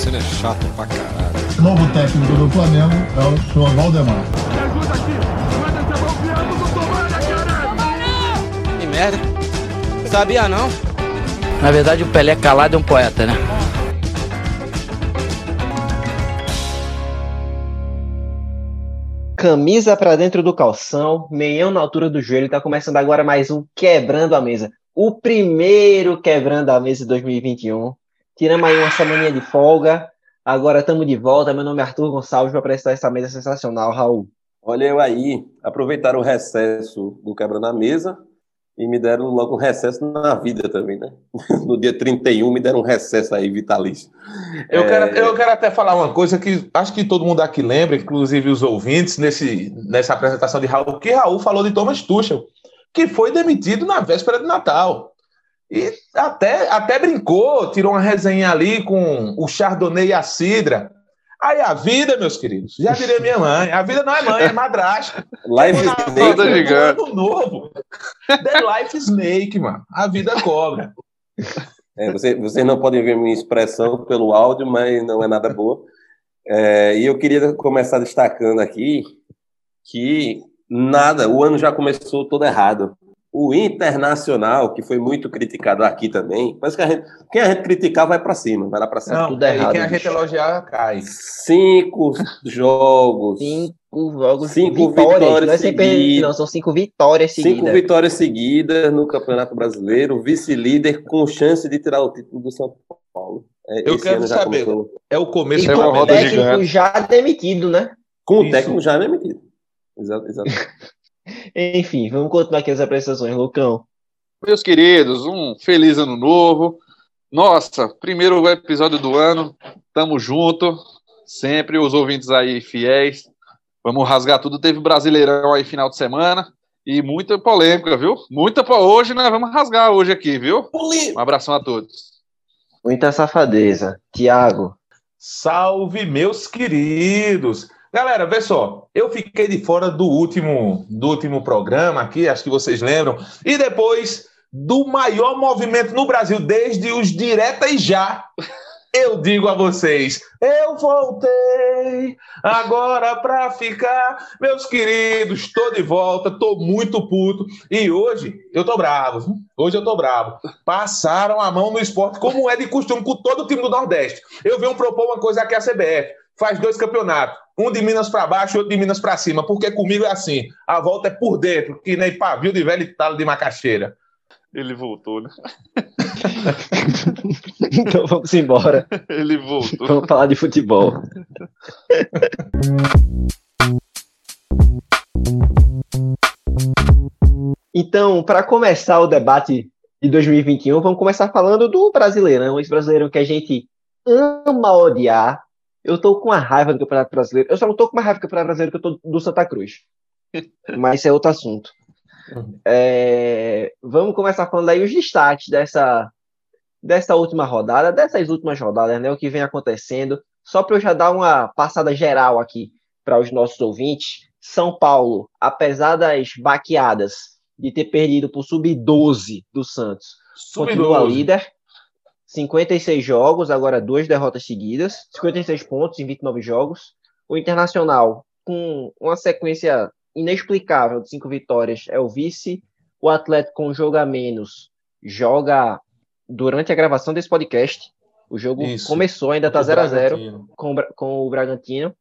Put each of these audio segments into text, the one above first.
Damasceno é chato pra caralho. O novo técnico do Flamengo é o senhor Valdemar. Me ajuda aqui! Manda do Tomara, Que merda. Sabia não? Na verdade, o Pelé calado é um poeta, né? Camisa pra dentro do calção, meião na altura do joelho. Tá começando agora mais um Quebrando a Mesa. O primeiro Quebrando a Mesa de 2021. Tiramos aí uma semaninha de folga. Agora estamos de volta. Meu nome é Arthur Gonçalves para apresentar essa mesa sensacional, Raul. Olha eu aí, aproveitaram o recesso do Quebrando a Mesa e me deram logo um recesso na vida também, né? No dia 31 me deram um recesso aí vitalício. Eu, É, quero, eu quero até falar uma coisa que acho que todo mundo aqui lembra, inclusive os ouvintes, nesse, nessa apresentação de Raul, que Raul falou de Thomas Tuchel, que foi demitido na véspera de Natal. E até, até brincou, tirou uma resenha ali com o Chardonnay e a Cidra. Aí a vida, meus queridos, já diria minha mãe, a vida não é mãe, é madrasta. Live Na Snake, vida, no gigante. novo. The Life Snake, mano. A vida cobra. É, você- vocês não podem ver minha expressão pelo áudio, mas não é nada boa. É, e eu queria começar destacando aqui que nada, o ano já começou todo errado. O Internacional, que foi muito criticado aqui também, mas que a gente, quem a gente criticar vai para cima, vai lá para cima. Não, tudo errado, quem a gente bicho. elogiar cai. Cinco jogos, Cinco jogos, Cinco vitórias. vitórias não é seguidas. não, são cinco vitórias cinco seguidas. vitórias seguidas no Campeonato Brasileiro, vice-líder com chance de tirar o título do São Paulo. É, Eu quero saber. começou É o começo E é do uma com o roda gigante. já demitido, né? Com o Isso. técnico já demitido. Exato, exato. Enfim, vamos continuar aqui as apresentações, Lucão. Meus queridos, um feliz ano novo. Nossa, primeiro episódio do ano. Tamo junto. Sempre os ouvintes aí fiéis. Vamos rasgar tudo. Teve Brasileirão aí final de semana. E muita polêmica, viu? Muita po... Hoje nós vamos rasgar hoje aqui, viu? Um abração a todos. Muita safadeza. Tiago. Salve, meus queridos! Galera, vê só, eu fiquei de fora do último, do último programa aqui, acho que vocês lembram, e depois do maior movimento no Brasil desde os Direta e Já. Eu digo a vocês, eu voltei agora pra ficar. Meus queridos, estou de volta, tô muito puto. E hoje eu tô bravo, hoje eu tô bravo. Passaram a mão no esporte, como é de costume com todo o time do Nordeste. Eu venho propor uma coisa aqui à CBF. Faz dois campeonatos, um de Minas para baixo e outro de Minas para cima, porque comigo é assim, a volta é por dentro, que nem pavio de velho talo de macaxeira. Ele voltou, né? então vamos embora. Ele voltou. Vamos falar de futebol. Então, para começar o debate de 2021, vamos começar falando do Brasileirão, esse Brasileirão que a gente ama odiar. Eu tô com a raiva do Campeonato Brasileiro. Eu só não tô com mais raiva do Campeonato Brasileiro que eu tô do Santa Cruz. Mas isso é outro assunto. É, vamos começar falando aí os destaques dessa, dessa última rodada, dessas últimas rodadas, né? O que vem acontecendo. Só para eu já dar uma passada geral aqui para os nossos ouvintes. São Paulo, apesar das baqueadas de ter perdido por sub-12 do Santos, continua Sub-12. líder. 56 jogos, agora duas derrotas seguidas, 56 pontos em 29 jogos. O Internacional, com uma sequência inexplicável de cinco vitórias, é o vice. O Atlético, com um jogo a menos, joga durante a gravação desse podcast. O jogo Isso. começou, ainda tá O 0 a 0 Bragantino. com, com o Bragantino.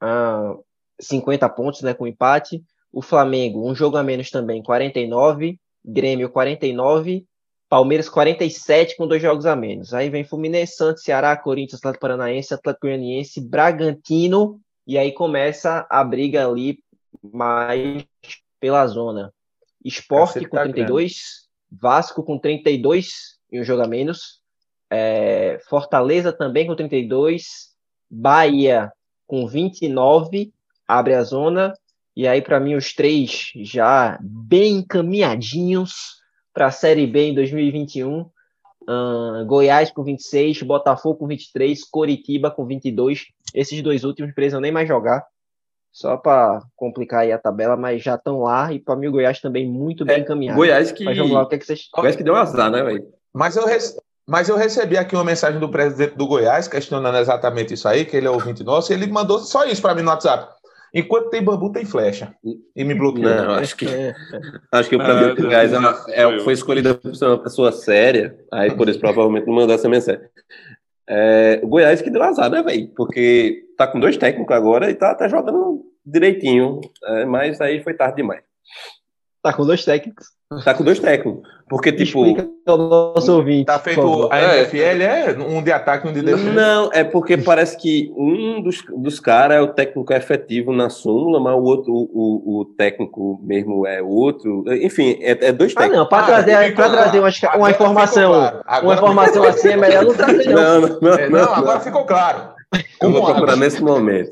Ah, 50 pontos né, com empate. O Flamengo, um jogo a menos também, 49. Grêmio, 49. Palmeiras, 47, com dois jogos a menos. Aí vem Fluminense, Santos, Ceará, Corinthians, Atlético Paranaense, Atlético Goianiense, Bragantino. E aí começa a briga ali mais pela zona. Esporte com tá 32, Vasco com 32 e um jogo a menos. É, Fortaleza também com 32, Bahia com 29, abre a zona. E aí, para mim, os três já bem encaminhadinhos para a Série B em 2021. Ahn, Goiás com 26, Botafogo com 23, Coritiba com 22. Esses dois últimos precisam nem mais jogar. Só para complicar aí a tabela, mas já estão lá. E para mim, o Goiás também muito bem É, encaminhado. Goiás que. Mas vamos lá, o que, é que vocês. Goiás que deu azar, né, velho? Mas eu, Mas eu recebi aqui uma mensagem do presidente do Goiás questionando exatamente isso aí, que ele é ouvinte nosso, e ele mandou só isso para mim no WhatsApp. Enquanto tem bambu, tem flecha. E me bloqueou. Não, acho que, acho que o presidente do Goiás é, é, foi escolhido por ser uma pessoa séria, aí por isso provavelmente não mandou essa mensagem. É, o Goiás que deu azar, né, velho? Porque tá com dois técnicos agora e tá, tá jogando direitinho, é, mas aí foi tarde demais. Tá com dois técnicos. Tá com dois técnicos. Porque, tipo. Explica ao nosso ouvinte. Tá por feito. favor. A NFL é um de ataque e um de defesa. Não, é porque parece que um dos, dos caras é o técnico efetivo na súmula, mas o outro, o, o técnico mesmo é outro. Enfim, é, é dois Ah, técnicos. não, para Ah, trazer, pra trazer uma, uma informação, claro. Uma informação assim é melhor não trazer, não. Não, não, não, É, não, agora ficou claro. Eu Como vou procurar nesse momento.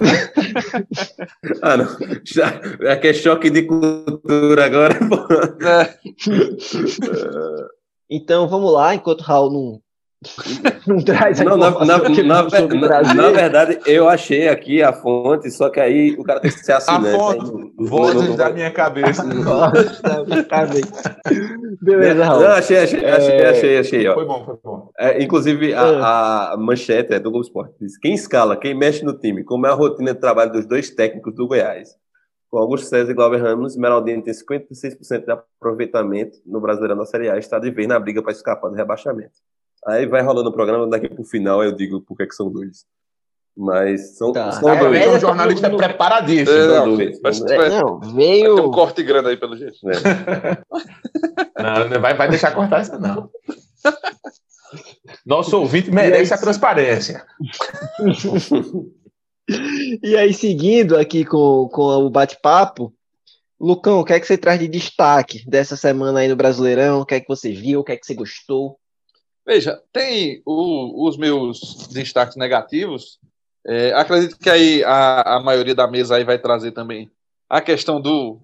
ah, não. Já, é que é choque de cultura agora. pô. Então vamos lá, enquanto o Raul não, não traz a Não, na, na, na, na- Brasil. na verdade, eu achei aqui a fonte, só que aí o cara tem que ser A assinante. fonte, aí não- vozes não- da minha cabeça. Beleza, Raul. Não, achei, achei, achei, É, achei, achei, ó. Foi bom, foi bom. É, inclusive, a, a manchete é do Globo Esporte. Diz, quem escala, quem mexe no time, como é a rotina de trabalho dos dois técnicos do Goiás. Com Augusto César e Glauber Ramos, Esmeraldino tem 56% de aproveitamento no Brasileirão da Série A e está de vez na briga para escapar do rebaixamento. Aí vai rolando o programa, daqui pro final eu digo por que que são dois. Mas são, Tá. são Aí dois. é um Beleza, jornalista no- preparadíssimo. É, não, dois. mas- É, vai- não, Vai ter um veio. corte grande aí, pelo jeito. dois. Não, não vai, vai deixar cortar isso, não. Nosso ouvinte merece a transparência. E aí, seguindo aqui com, com o bate-papo, Lucão, o que é que você traz de destaque dessa semana aí no Brasileirão? O que é que você viu? O que é que você gostou? Veja, tem o- os meus destaques negativos. É, acredito que aí a, a maioria da mesa aí vai trazer também a questão do,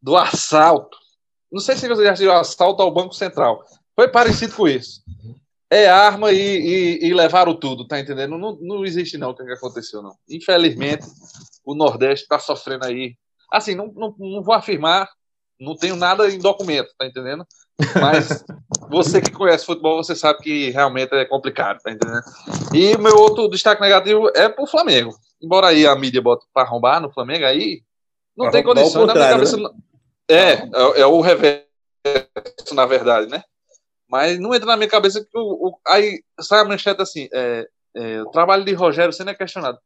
do assalto. Não sei se você já assistiu assalto ao Banco Central. Foi parecido com isso. É arma e, e, e levaram tudo, tá entendendo? Não, não existe não o que, que aconteceu, não. Infelizmente, o Nordeste está sofrendo aí. Assim, não, não, não vou afirmar, não tenho nada em documento, tá entendendo? Mas você que conhece futebol, você sabe que realmente é complicado, tá entendendo? E o meu outro destaque negativo é pro Flamengo. Embora aí a mídia bota pra arrombar no Flamengo, aí não Pra tem condição. Na minha contrário, cabeça, não- é, é, é o reverso, na verdade, né? Mas não entra na minha cabeça que o, o- aí sai a manchete assim: é, é, o trabalho de Rogério sendo é questionado.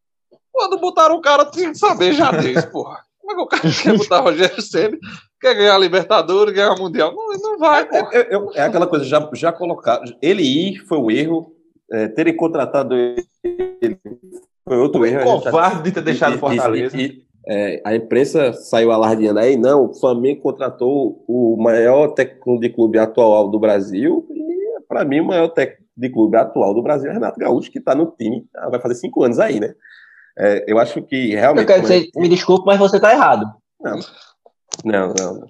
Quando botaram o cara, tinha que saber já disso, porra. Como é que o cara quer botar Rogério Ceni quer ganhar a Libertadores, ganhar o Mundial? Não, não vai. É, é- é- é aquela coisa, já, já colocar. Ele ir foi o erro, é, terem contratado ele foi outro erro. gente tá- Covarde de ter deixado E- e- Fortaleza. e- e, é, a imprensa saiu alardeando aí, não, o Flamengo contratou o maior técnico de clube atual do Brasil e, para mim, o maior técnico de clube atual do Brasil é Renato Gaúcho, que está no time, ah, vai fazer cinco anos aí, né? É, eu acho que realmente... Eu quero que você me desculpe, mas você tá errado. Não, não, não.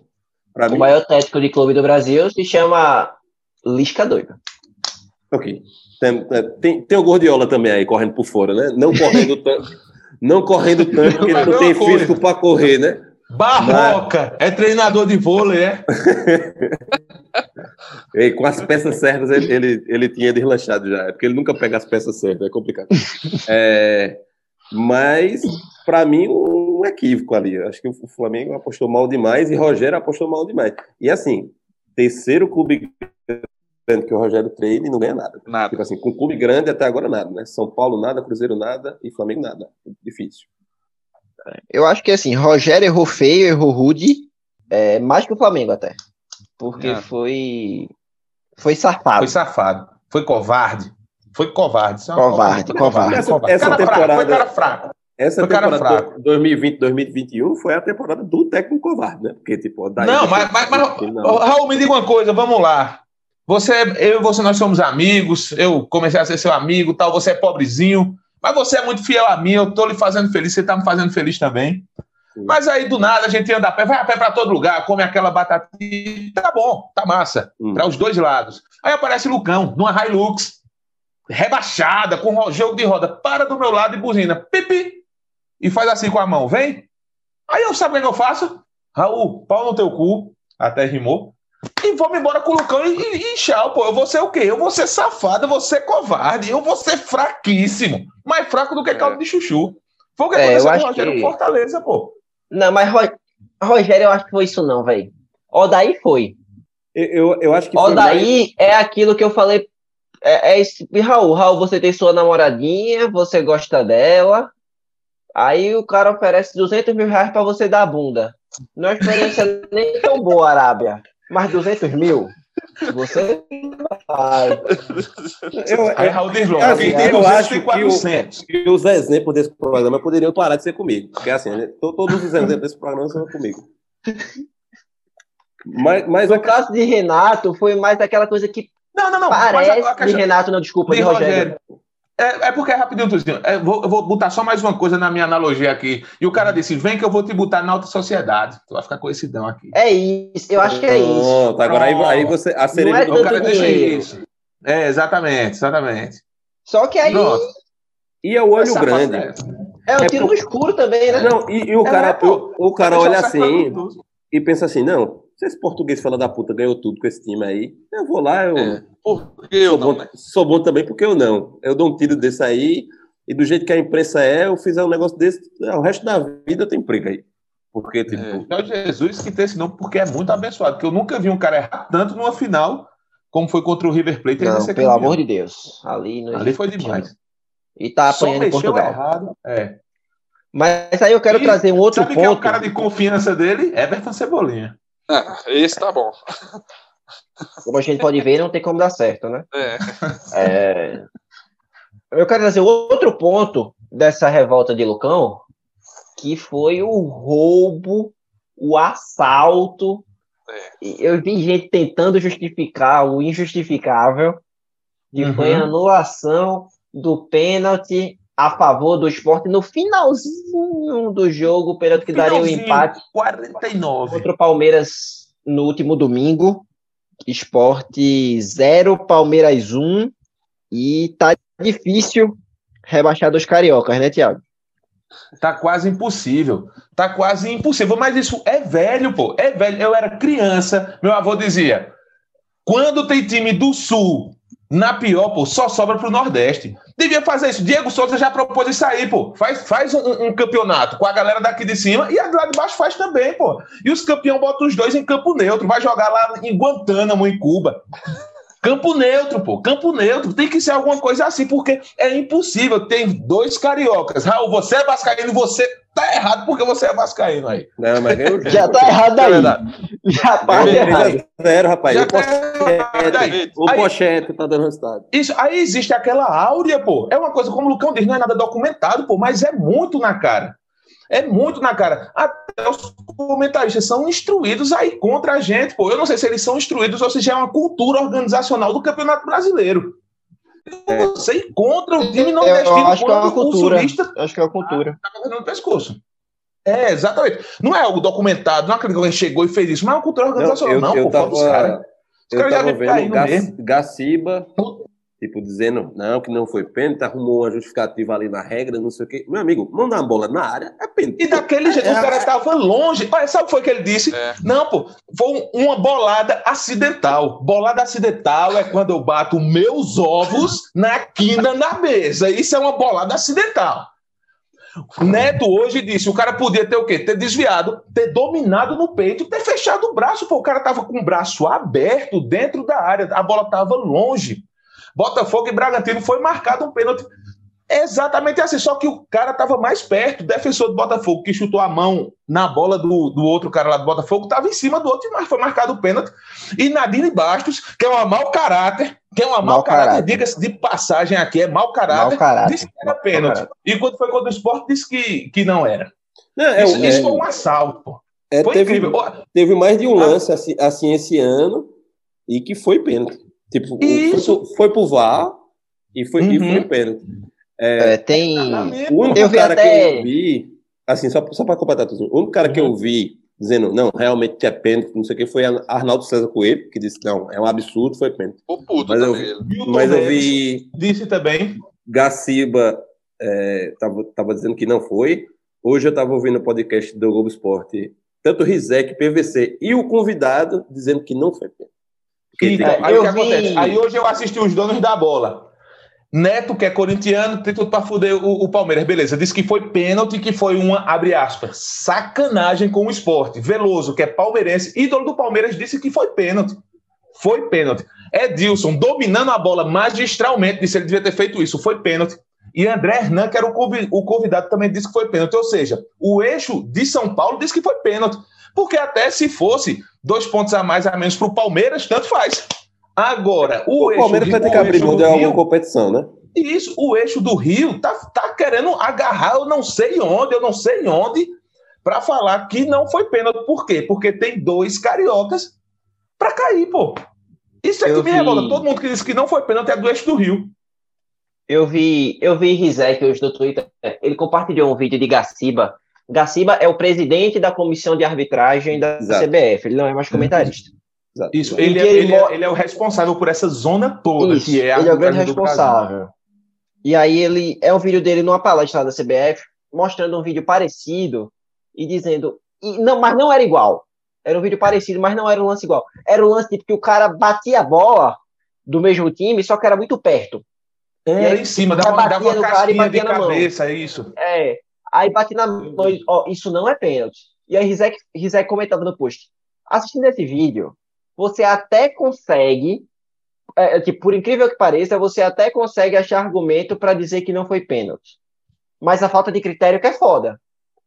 Pra O mim, maior técnico de clube do Brasil se chama Lisca Doido. ok. Tem, tem, tem o Gordiola também aí, correndo por fora, né? Não correndo tanto, não correndo tanto, porque ele não tem Mesma coisa. físico para correr, né? Barroca é treinador de vôlei, é? E com as peças certas, ele, ele, ele tinha deslanchado já, é porque ele nunca pega as peças certas, é complicado. É, mas, para mim, um equívoco ali. Eu Acho que o Flamengo apostou mal demais e Rogério apostou mal demais. E assim, terceiro clube grande que o Rogério treina e não ganha nada. Nada. Tipo assim, com clube grande até agora nada, né? São Paulo nada, Cruzeiro nada e Flamengo nada. Difícil. Eu acho que assim, Rogério errou feio, errou rude, é, mais que o Flamengo até. Porque É. foi. Foi safado. Foi safado. Foi covarde. Foi covarde. Isso é Covarde, Foi covarde. Essa- covarde. essa Cara fraco, temporada- Foi cara fraco. Essa Foi cara temporada fraco. 2020, 2021 foi a temporada do técnico covarde, né? Porque, tipo, daí Não, mas, mas, mas Não. Raul, me diga uma coisa, vamos lá. Você, eu e você, nós somos amigos. Eu comecei a ser seu amigo, tal. Você é pobrezinho, mas você é muito fiel a mim. Eu tô lhe fazendo feliz, você tá me fazendo feliz também. Sim. Mas aí do nada a gente anda a pé, vai a pé pra todo lugar, come aquela batatinha, tá bom, tá massa, Hum. para os dois lados. Aí aparece Lucão, numa Hilux, rebaixada, com jogo de roda, para do meu lado e buzina, pipi, e faz assim com a mão, vem. Aí eu sabe o que, é que eu faço? Raul, pau no teu cu, até rimou. e me embora com o Lucão e, e, e tchau, pô. Eu vou ser o quê? Eu vou ser safado, eu vou ser covarde, eu vou ser fraquíssimo. Mais fraco do que caldo de chuchu. Foi o que É, aconteceu eu com o Rogério que- Fortaleza, pô. Não, mas Ro- Rogério, eu acho que foi isso não, velho. Odaí foi. Eu, eu, eu acho que foi mais- Odaí é aquilo que eu falei. É, é isso. E Raul, Raul, você tem sua namoradinha, você gosta dela. Aí o cara oferece 200 mil reais pra você dar a bunda. Não é uma experiência nem tão boa, Arábia. Mas 200 mil? Você vai. eu, Aí eu, Raul assim, eu 200 acho que o- 400. que os exemplos desse programa poderiam parar de ser comigo. Porque assim, né, to- todos os exemplos desse programa são comigo. Mas, mas No caso de Renato, foi mais aquela coisa que Não, não, não. mas parece a- a de Renato, não, desculpa, de de Rogério. É, é porque é rapidinho, Tuzinho. É, vou, eu vou botar só mais uma coisa na minha analogia aqui. E o cara disse: vem que eu vou te botar na alta sociedade. Tu vai ficar conhecidão aqui. É isso, eu acho que é isso. Pronto, agora aí, aí você. A cereja Não é do o cara deixa dinheiro. isso. É, exatamente, exatamente. Só que aí Pronto. E é o olho Essa grande. parte é um É tiro no escuro também, né? Não, e, e o É, cara, pô. o, o cara Deixa olha assim e pensa assim: não, se esse português fala da puta ganhou tudo com esse time aí, eu vou lá, eu É, Por que eu sou, não, bom, né? sou bom também porque eu não. Eu dou um tiro desse aí e do jeito que a imprensa é, eu fizer um negócio desse, é, o resto da vida eu tenho briga aí. Porque, tipo, É. É o Jesus que tem esse nome porque é muito abençoado. Porque eu nunca vi um cara errar tanto numa final como foi contra o River Plate. Não, pelo campeão. amor de Deus. Ali, não Ali foi demais. E tá apanhando em mexeu Portugal. errado. É. Mas aí eu quero E trazer um outro Sabe quem é o ponto. cara de confiança dele? Everton Cebolinha. Ah, esse tá bom. Como a gente pode ver, não tem como dar certo, né? É. É, Eu quero trazer outro ponto dessa revolta de Lucão, que foi o roubo, o assalto. E Eu vi gente tentando justificar o injustificável, que Uhum. foi a anulação do pênalti a favor do esporte no finalzinho do jogo, o pênalti que daria o Finalzinho, empate 49. contra o Palmeiras no último domingo. Esporte 0, Palmeiras 1. E tá difícil rebaixar dos cariocas, né, Thiago? Tá quase impossível. Tá quase impossível. Mas isso é velho, pô. É velho. Eu era criança. Meu avô dizia: quando tem time do Sul na pior, pô, só sobra pro Nordeste. Devia fazer isso. Diego Souza já propôs isso aí, pô. Faz, faz um, um campeonato com a galera daqui de cima e a lá de baixo faz também, pô. E os campeões botam os dois em campo neutro. Vai jogar lá em Guantánamo, em Cuba. Campo neutro, pô. Campo neutro. Tem que ser alguma coisa assim, porque é impossível. Tem dois cariocas. Raul, você é vascaíno, você tá errado porque você é vascaíno aí. não, mas ganhou o jogo. Já tá errado É aí. verdade. Já tá errado. 3x0, rapaz. Já o Pochete, aí. o Aí- Pochete tá dando resultado. Isso, aí existe aquela áurea, pô. É uma coisa, como o Lucão diz, não é nada documentado, pô, mas é muito na cara. É muito na cara. Até os comentaristas são instruídos aí contra a gente, pô. Eu não sei se eles são instruídos ou se já é uma cultura organizacional do Campeonato Brasileiro. Você ir contra o time Eu nordestino acho que é uma cultura. Acho que é uma cultura. tá fazendo no pescoço. É, exatamente. Não é algo documentado, não é aquele que alguém chegou e fez isso, mas é uma cultura organizacional. Não, eu, pô, eu caras. tava, Os eu caras já vendo. Gaciba, tipo, dizendo, não, que não foi pênalti, arrumou uma justificativa ali na regra, não sei o quê. Meu amigo, mandar uma bola na área é pênalti. E daquele jeito, É, o cara tava longe. Olha, sabe o que foi que ele disse? É. Não, pô, foi um- uma bolada acidental. Bolada acidental é quando eu bato meus ovos na quina na mesa. Isso é uma bolada acidental. Neto hoje disse: o cara podia ter o quê? Ter desviado, ter dominado no peito, ter fechado o braço. Pô, o cara tava com o braço aberto dentro da área, a bola tava longe. Botafogo e Bragantino foi marcado um pênalti exatamente assim, só que o cara tava mais perto. O defensor do Botafogo, que chutou a mão na bola do, do outro cara lá do Botafogo, tava em cima do outro e foi marcado o pênalti. E Nadine Bastos, que é um mau caráter, que é um mau, Mau caráter, caráter. diga-se de passagem aqui, é mau caráter, Mau caráter. disse que era pênalti. E quando foi contra o esporte, disse que, que não era. Não, é, isso, é, isso foi um assalto, pô. é, Foi teve, incrível. Teve mais de um Ah. lance assim, assim esse ano e que foi pênalti. Tipo, o- Isso. foi, pro- foi pro VAR e foi, e Uhum. foi pênalti. É, tem. exatamente, O único Eu cara até- que eu vi, assim, só, só para completar tudo, o único cara que eu vi dizendo, não, realmente é pênalti, não sei o que, foi Arnaldo César Coelho, que disse, não, é um absurdo, foi pênalti. Ficou puto Mas eu Mas eu vi Disse também. Gaciba, é, tava, tava dizendo que não foi. Hoje eu tava ouvindo o podcast do Globo Esporte, tanto Rizek, PVC e o convidado dizendo que não foi pênalti. Então, aí o que acontece? Aí hoje eu assisti os donos da bola. Neto, que é corintiano, tem tudo pra fuder o, o Palmeiras. Beleza, disse que foi pênalti, que foi uma, abre aspas, sacanagem com o esporte. Veloso, que é palmeirense, ídolo do Palmeiras, disse que foi pênalti. Foi pênalti. Edilson, dominando a bola magistralmente, disse que ele devia ter feito isso. Foi pênalti. E André Hernan, que era o convidado, também disse que foi pênalti. Ou seja, o eixo de São Paulo disse que foi pênalti. Porque até se fosse dois pontos a mais a menos para o Palmeiras, tanto faz. Agora, o, O eixo Palmeiras vai ter que abrir mão de alguma competição, né? isso, o eixo do Rio tá, tá querendo agarrar, eu não sei onde, eu não sei onde, para falar que não foi pênalti. Por quê? Porque tem dois cariocas para cair, pô. Isso é Eu que me vi- revolta. Todo mundo que disse que não foi pênalti é do eixo do Rio. Eu vi, eu vi Rizek hoje no Twitter. Ele compartilhou um vídeo de Gaciba. Gaciba é o presidente da comissão de arbitragem da Exato. CBF. Ele não é mais comentarista. Exato. Isso, ele, é, ele ele, é, ele é o responsável por essa zona toda, Isso, que é a ele é o grande responsável. E aí ele é um vídeo dele numa palestra da CBF, mostrando um vídeo parecido e dizendo, e não, mas não era igual. Era um vídeo parecido, mas não era um lance igual. Era um lance tipo que o cara batia a bola do mesmo time, só que era muito perto. Era E aí, em cima, dava, dava uma casquinha de cabeça, é isso. É. Aí bate na mão, e, ó, isso não é pênalti. E aí Rizek, Rizek comentava no post. Assistindo esse vídeo, você até consegue, é, é, tipo, por incrível que pareça, você até consegue achar argumento para dizer que não foi pênalti. Mas a falta de critério que é foda.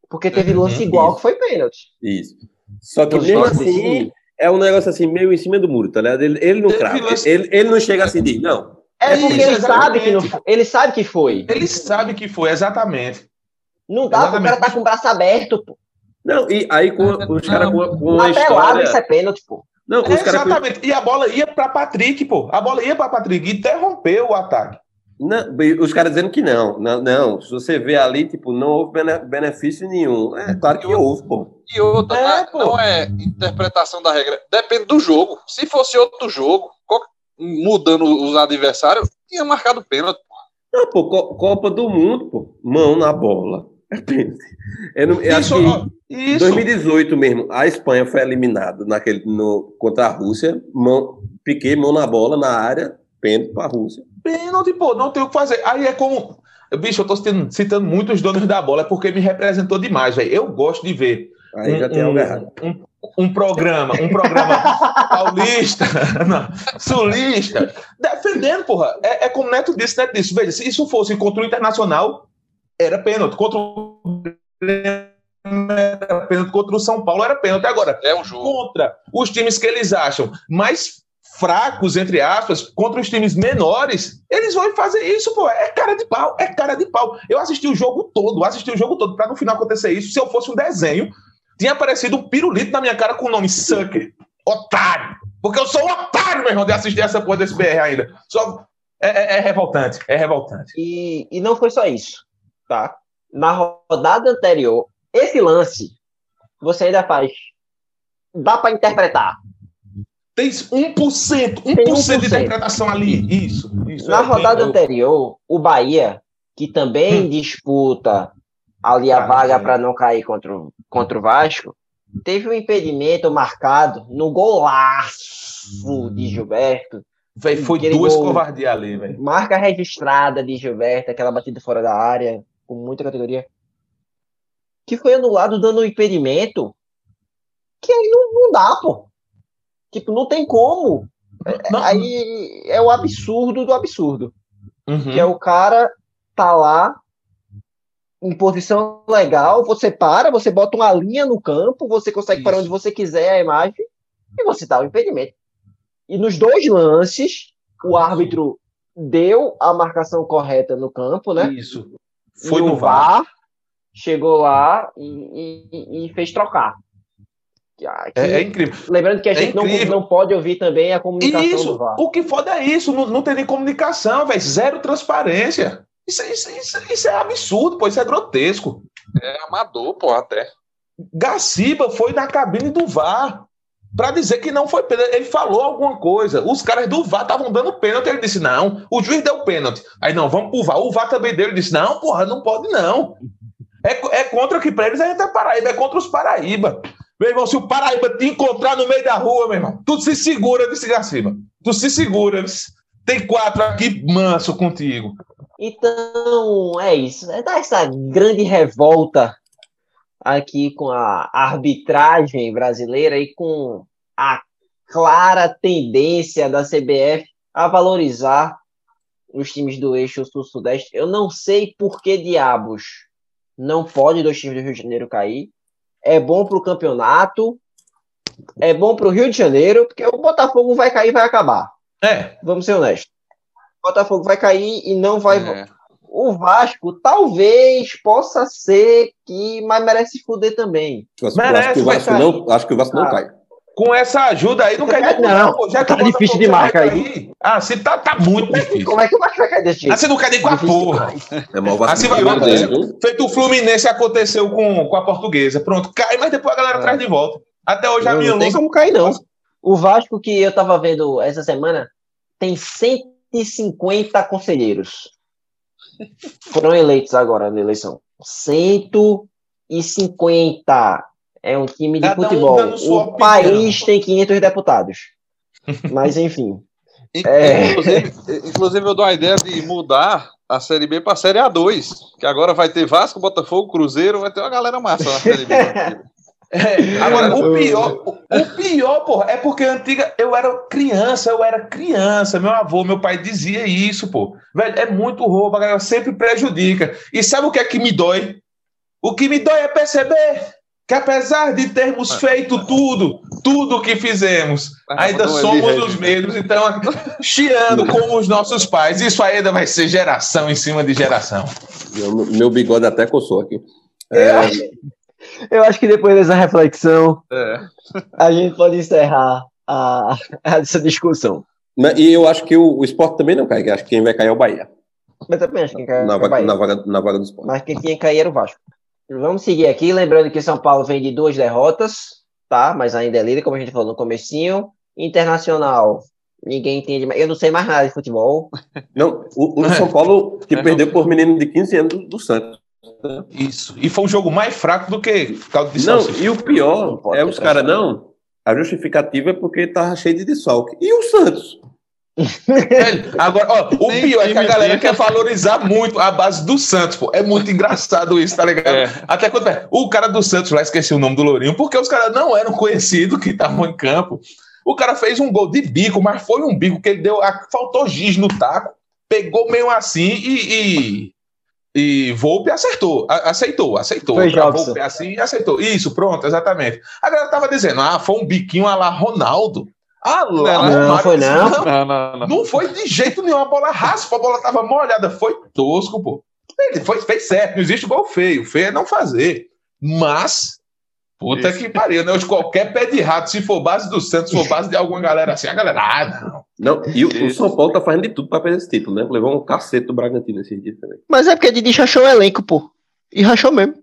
Porque teve Uhum, lance igual isso. que foi pênalti. Isso. Só que mesmo assim, desse- é um negócio assim, meio em cima do muro, tá ligado? Ele, ele não crava. Ele, ele não chega assim e diz, não. É É porque ele sabe que não. Ele sabe que foi. Ele sabe que foi, exatamente. Não dá, Exatamente. cara tá com o braço aberto, pô. Não, e aí com, os caras com, com uma Na pelada, isso é história. pênalti, pô. Não, É, exatamente. E a bola ia para Patrick, pô. A bola ia para Patrick e interrompeu o ataque. Não, os caras dizendo que não, não, não. Se você vê ali, tipo, não houve bene- benefício nenhum. É claro que houve, pô. E outra, É, né, pô. não é interpretação da regra. Depende do jogo. Se fosse outro jogo, mudando os adversários, tinha marcado pênalti. Não, pô, Co- Copa do Mundo, pô. Mão na bola. É pênalti. Eu, não, eu acho Isso, que ó, em isso. 2018 mesmo, a Espanha foi eliminada naquele, no, contra a Rússia. Mão, Piquet, mão na bola, na área, pênalti pra Rússia. Pênalti, pô, não tem o que fazer. Aí é como. Bicho, eu tô citando, citando muito os donos da bola, é porque me representou demais, velho. Eu gosto de ver Aí já tem algo errado. um, um programa, um programa paulista, não, sulista, defendendo, porra. É, é como o Neto disse, Neto disse. Veja, se isso fosse contra o Internacional, era pênalti. Contra o era pênalti, contra o São Paulo era pênalti. Agora, É um jogo. contra os times que eles acham mais fracos, entre aspas, contra os times menores, eles vão fazer isso, pô. É cara de pau, é cara de pau. Eu assisti o jogo todo, assisti o jogo todo, pra no final acontecer isso. Se eu fosse um desenho, tinha aparecido um pirulito na minha cara com o nome Sucker. Otário! Porque eu sou um otário, meu irmão, de assistir essa porra desse BR ainda. Só... É, é- é revoltante, é revoltante. E, e não foi só isso, tá? Na rodada anterior, esse lance, você ainda faz. Dá pra interpretar. Tem 1%, 1%, Tem 1%. de interpretação ali. Isso, isso. Na É, rodada eu- anterior, o Bahia, que também disputa ali a Tá, vaga para não cair contra o, contra o Vasco, teve um impedimento marcado no golaço de Gilberto. Véi, foi duas covardias ali, velho. Marca registrada de Gilberto, aquela batida fora da área, com muita categoria. Que foi anulado dando um impedimento. Que aí não, não dá, pô. Tipo, não tem como. Não. Aí é o absurdo do absurdo. Uhum. Que é o cara tá lá em posição legal, você para, você bota uma linha no campo, você consegue para Isso. onde você quiser a imagem e você dá o impedimento. E nos dois lances, o árbitro deu a marcação correta no campo, né? Isso. Foi no o VAR. VAR chegou lá e, e- e fez trocar. Que aqui- É, é incrível. Lembrando que a é gente não, não pode ouvir também a comunicação Isso, do VAR. o que foda é isso, não, não tem nem comunicação, velho. Zero transparência. Isso, isso, isso, isso é absurdo, pô, isso é grotesco. É amador, pô, até. Gaciba foi na cabine do VAR pra dizer que não foi pênalti. Ele falou alguma coisa. Os caras do VAR estavam dando pênalti. Ele disse: não, o juiz deu pênalti. Aí não, vamos pro VAR. O VAR também deu. Ele disse: não, porra, não pode não. É, é contra que pra eles a gente é Paraíba, é contra os Paraíba. Meu irmão, se o Paraíba te encontrar no meio da rua, meu irmão, tu se segura desse Garciba. Tu se segura. Tem quatro aqui manso contigo. Então, é isso. É essa grande revolta aqui com a arbitragem brasileira e com a clara tendência da CBF a valorizar os times do eixo sul-sudeste. Eu não sei por que diabos não pode dois times do Rio de Janeiro cair. É bom para o campeonato, é bom para o Rio de Janeiro, porque o Botafogo vai cair e vai acabar. É. Vamos ser honestos. O Botafogo vai cair e não vai. É. O Vasco talvez possa ser que, mas merece se fuder também. Merece, acho que o Vasco cair. não, acho que o Vasco não Ah. cai. Com essa ajuda aí, não cai nem Não, pô. Já tá difícil demais cair. Ah, se tá, tá muito difícil. Como é que o Vasco vai cair desse jeito? Assim não cai nem com a porra. É, Vasco Assim vai não acontecer. Feito o Fluminense aconteceu com, com a portuguesa. Pronto, cai, mas depois a galera traz de volta. Até hoje a Não, minha não tem como cair, não. O Vasco que eu tava vendo essa semana tem 150 conselheiros. Foram eleitos agora na eleição. 150. É um time de Cada um futebol. sua o opinião. país tem 500 deputados. Mas, enfim. É. Inclusive, inclusive, eu dou a ideia de mudar a Série B para a Série A2, que agora vai ter Vasco, Botafogo, Cruzeiro, vai ter uma galera massa na Série B. É, agora, o pior, o, pior, porra, é porque antiga eu era criança, eu era criança, meu avô, meu pai dizia isso, pô. Velho, é muito roubo, a galera sempre prejudica. E sabe o que é que me dói? O que me dói é perceber que apesar de termos feito tudo, tudo que fizemos, Ah, ainda é somos os mesmos, então, chiando como os nossos pais. Isso ainda vai ser geração em cima de geração. Meu, meu bigode até coçou aqui. Eu É, acho, eu acho que depois dessa reflexão, É. a gente pode encerrar a, essa discussão. e eu acho que o, o esporte também não cai. que Acho que quem vai cair é o Bahia. Mas também acho que quem Na cai- vaga, Bahia. na, vaga, na vaga do esporte. Mas quem tinha que cair era o Vasco. Vamos seguir aqui, lembrando que São Paulo vem de duas derrotas, tá? Mas ainda é líder, como a gente falou no comecinho. Internacional, ninguém entende mais. Eu não sei mais nada de futebol. Não, o, o São Paulo que É, perdeu por menino de 15 anos do, do Santos. Isso. E foi um jogo mais fraco do que caldo de Não, e o pior é os caras, não. A justificativa é porque tava cheio de desfalque. E o Santos? Agora, ó, o Nem pior é que a galera quer valorizar muito a base do Santos, pô. É muito engraçado isso, tá ligado? É. Até quando o cara do Santos lá esqueci o nome do Lourinho, porque os caras não eram conhecidos que estavam em campo. O cara fez um gol de bico, mas foi um bico que ele deu. a- Faltou giz no taco, pegou meio assim e. e... E Volpe acertou, aceitou, aceitou. Foi pé assim e aceitou. Isso, pronto, exatamente. A galera tava dizendo, ah, foi um biquinho a lá Ronaldo. Ah, lá, Não, não foi não. Não, não, não. Não foi de jeito nenhum. A bola raspa, a bola tava molhada. Foi tosco, pô. Ele foi, fez certo. Não existe gol feio. Feio é não fazer. Mas, puta Isso. que pariu, né? Hoje qualquer pé de rato, se for base do Santos, se for base de alguma galera assim, a galera, ah, não. Não, e o, o. São Paulo tá fazendo de tudo pra perder esse título, né? Levou um cacete do Bragantino esse dia também. Mas é porque Didi rachou o elenco, pô. E rachou mesmo.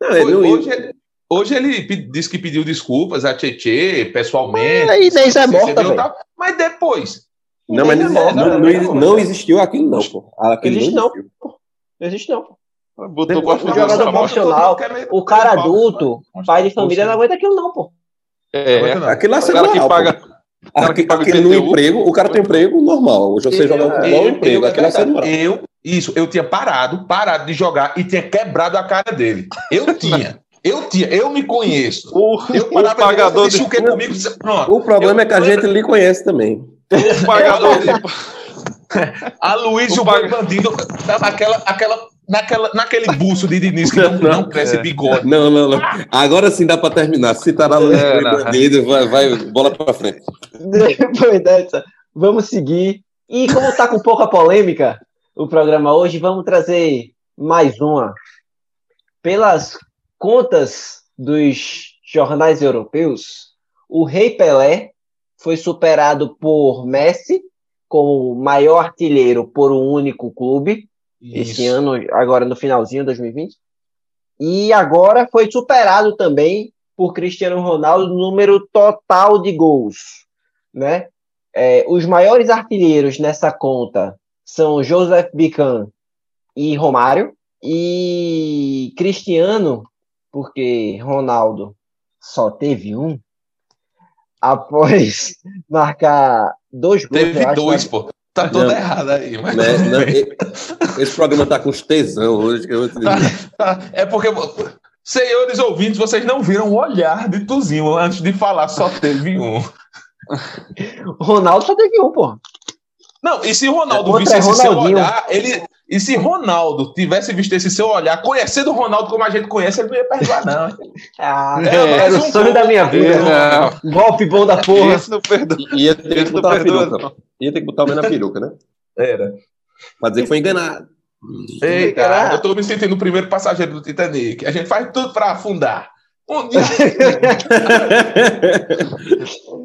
Não, ele Foi- não ia- hoje, ele, hoje ele disse que pediu desculpas a Tietê, pessoalmente. Aí Inês é morta, velho. tal. Mas depois. Não, mas não, é morta, não, velho. não, não existiu aquilo, não, pô. Aquilo Existe não. existiu. Não existe não. Botou o jogador profissional, O cara adulto, pai de família, não aguenta aquilo não, pô. É, Aquilo lá é o cara que paga. cara que Aquele, paga aquele no emprego, o cara tem emprego normal. Hoje você joga futebol é um Eu, emprego. eu, Aquilo é moral. eu, isso, eu tinha parado, parado de jogar e tinha quebrado a cara dele. Eu tinha, eu tinha, eu me conheço. O, Eu o pagador de de, o comigo, pronto. O problema Eu- é que a gente lhe conhece também. o pagador de, A Luiz e O o Boi Bandido aquela, aquela, naquela, naquele buço de Diniz que não, Não, não cresce é. bigode. Não, não, não. Agora sim dá pra terminar. Se tá na luz É, bandido, vai, vai, bola pra frente. Depois dessa, vamos seguir. E como tá com pouca polêmica o programa hoje, vamos trazer mais uma. Pelas contas dos jornais europeus, o Rei Pelé foi superado por Messi como maior artilheiro por um único clube esse ano, agora no finalzinho de 2020. E agora foi superado também por Cristiano Ronaldo no número total de gols, né? É, os maiores artilheiros nessa conta são Joseph Bican e Romário e Cristiano, porque Ronaldo só teve um, após marcar dois gols. Teve acho, dois, na- pô. Tá tudo Não. errado aí. Mas Né? Não, esse programa tá com os tesão hoje. Que eu vou te dizer. Tá, É porque, senhores ouvintes, vocês não viram o olhar de Tuzinho antes de falar, só teve um. Ronaldo só teve um, pô. Não, e se Ronaldo Outra visse é esse seu olhar, ele. E se Ronaldo tivesse visto esse seu olhar, conhecendo o Ronaldo como a gente conhece, ele não ia perdoar, não. Ah, É, era o um sonho gol. da minha vida. Não. Golpe bom da porra. Esse não perdoa. Ia ter que Esse não botar peruca. Ia ter que botar o meio na peruca, né? Era. Pra dizer que foi enganado. Eita, Caralho. eu tô me sentindo o primeiro passageiro do Titanic. A gente faz tudo pra afundar. Um dia.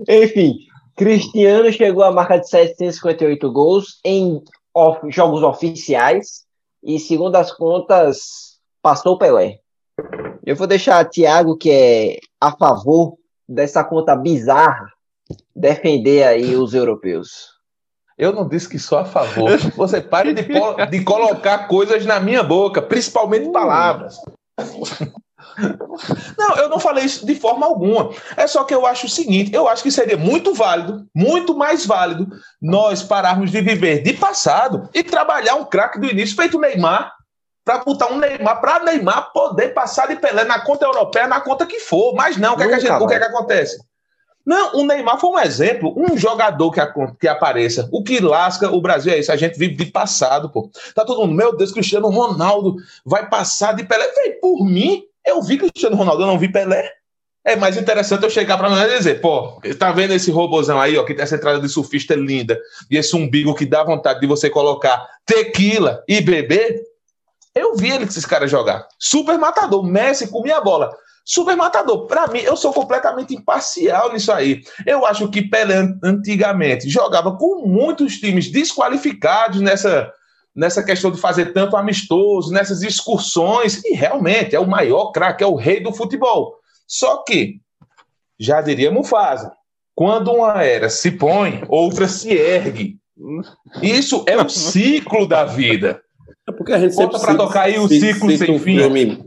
Enfim, Cristiano chegou à marca de 758 gols em of- jogos oficiais e, segundo as contas, passou o Pelé. Eu vou deixar Thiago, que é a favor dessa conta bizarra, defender aí os europeus. Eu não disse que sou a favor. Você pare de, de colocar coisas na minha boca, principalmente palavras. Não, eu não falei isso de forma alguma. É só que eu acho o seguinte: eu acho que seria muito válido, muito mais válido, nós pararmos de viver de passado e trabalhar um craque do início, feito o Neymar, para botar um Neymar, para Neymar poder passar de Pelé na conta europeia, na conta que for. Mas não, o que, é que, a gente- o que, é que acontece? Não, o Neymar foi um exemplo, um jogador que, acon- que apareça. O que lasca o Brasil é isso, a gente vive de passado, pô. Tá todo mundo, meu Deus, Cristiano Ronaldo vai passar de Pelé. Vem, por mim, eu vi Cristiano Ronaldo, eu não vi Pelé. É mais interessante eu chegar pra mim e dizer, pô, tá vendo esse robozão aí, ó, que tem essa entrada de surfista linda, e esse umbigo que dá vontade de você colocar tequila e beber? Eu vi ele, esses caras jogar. Super matador, Messi comia a bola. Super matador. Pra mim, eu sou completamente imparcial nisso aí. Eu acho que Pelé antigamente jogava com muitos times desqualificados nessa, nessa questão de fazer tanto amistoso, nessas excursões, e realmente é o maior craque, é o rei do futebol. Só que, já diria Mufasa, quando uma era se põe, outra se ergue. Isso é o ciclo da vida. É porque a gente Bota pra tocar aí o ciclo se- sem um fim. filme-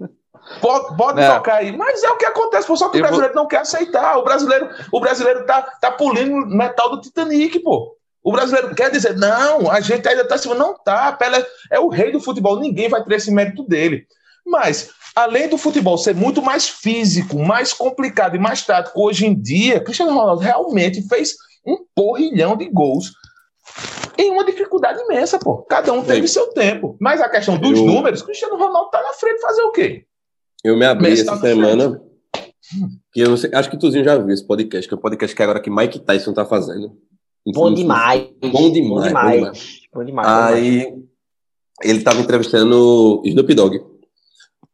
Pode, pode Não. tocar aí. Mas é o que acontece, pô. Só que o Eu vou- brasileiro não quer aceitar. O brasileiro, o brasileiro tá, tá pulindo metal do Titanic, pô. O brasileiro quer dizer, não, a gente ainda tá acima. Não tá. Pelé é o rei do futebol. Ninguém vai ter esse mérito dele. Mas, além do futebol ser muito mais físico, mais complicado e mais tático hoje em dia, Cristiano Ronaldo realmente fez um porrilhão de gols em uma dificuldade imensa, pô. Cada um teve Sim. seu tempo. Mas a questão dos Eu- números, Cristiano Ronaldo tá na frente fazer o quê? Eu me abri Messi essa tá na semana. Que eu sei, acho que Tuzinho já viu esse podcast, que é o podcast que agora que Mike Tyson tá fazendo. Bom demais. Bom demais, Bom demais. Bom demais. bom demais. Aí ele tava entrevistando o Snoop Dogg.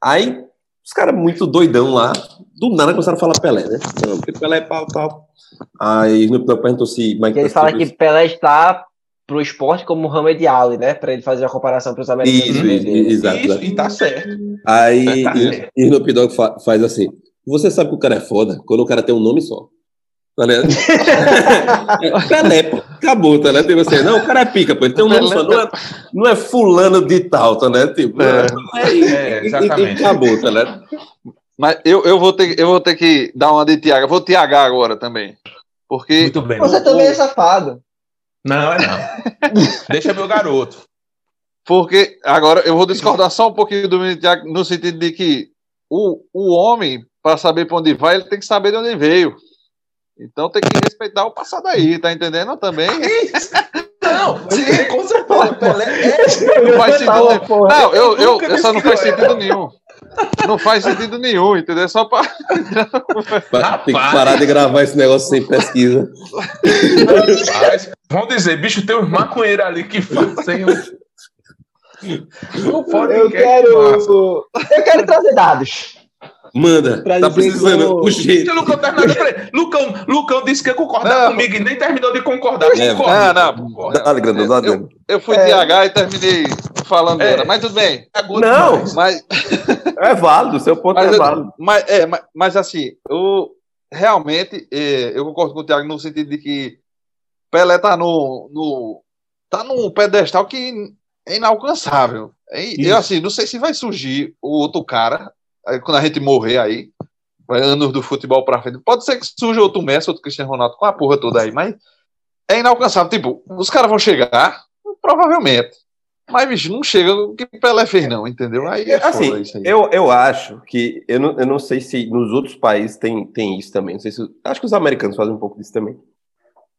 Aí os caras muito doidão lá, do nada começaram a falar Pelé, né? Não, porque Pelé é pau, pau. Aí Snoop Dogg perguntou se Mike ele Tyson fala que Pelé está pro esporte como Muhammad Ali, né? Pra ele fazer a comparação pros americanos. Isso, isso, exato. Isso, e tá certo. Aí Tá certo. Snoop Dogg fa- faz assim: Você sabe que o cara é foda quando o cara tem um nome só. Tá ligado? Pelé, pô. Acabou, tá ligado? Tipo assim, não, o cara é pica, pô. Ele tem um nome só. Não é, não é fulano de tal, tá ligado? Tipo, É. é, É, e- e- exatamente. E acabou, tá ligado? Mas eu, eu, vou ter, eu vou ter que dar uma de Tiago. Vou Tiagar agora também. Porque Muito bem. Você também é safado. Não, é não. Deixa meu garoto. Porque agora eu vou discordar só um pouquinho do Thiago, no sentido de que o, o homem, para saber para onde vai, ele tem que saber de onde veio. Então tem que respeitar o passado aí, tá entendendo? Também. Não, sim, com certeza. Pelé é. Não faz sentido. porra. Não, eu, eu, eu só não faz que sentido nenhum. Não faz sentido nenhum, entendeu? É Só para. Pa- Tem que parar de gravar esse negócio sem pesquisa. Rapaz, vamos dizer, bicho, tem uns maconheiros ali que fazem. Não pode Eu quero. Eu quero trazer dados. Manda, tá precisando. O jeito. Lucão, Lucão, Lucão disse que ia concordar Não. comigo e nem terminou de concordar. É, Concorda, não, não. concorda. Dá, Grandão, dá, Eu- Eu fui É. TH e terminei falando É. dela, mas tudo bem. Agora Não. Mas, É válido, seu ponto mas, é válido. mas, é, mas, mas assim, eu realmente é, eu concordo com o Thiago no sentido de que Pelé tá no, no tá num pedestal que é inalcançável. E, Isso. eu assim, não sei se vai surgir o outro cara quando a gente morrer aí. anos do futebol pra frente. Pode ser que surja outro Messi, outro Cristiano Ronaldo com a porra toda aí, mas é inalcançável. Tipo, os caras vão chegar, provavelmente. Mas, bicho, não chega o que Pelé fez, não, entendeu? Aí é assim, foda isso aí. eu, eu acho que. Eu não, eu não sei se nos outros países tem, tem isso também. Não sei se, acho que os americanos fazem um pouco disso também.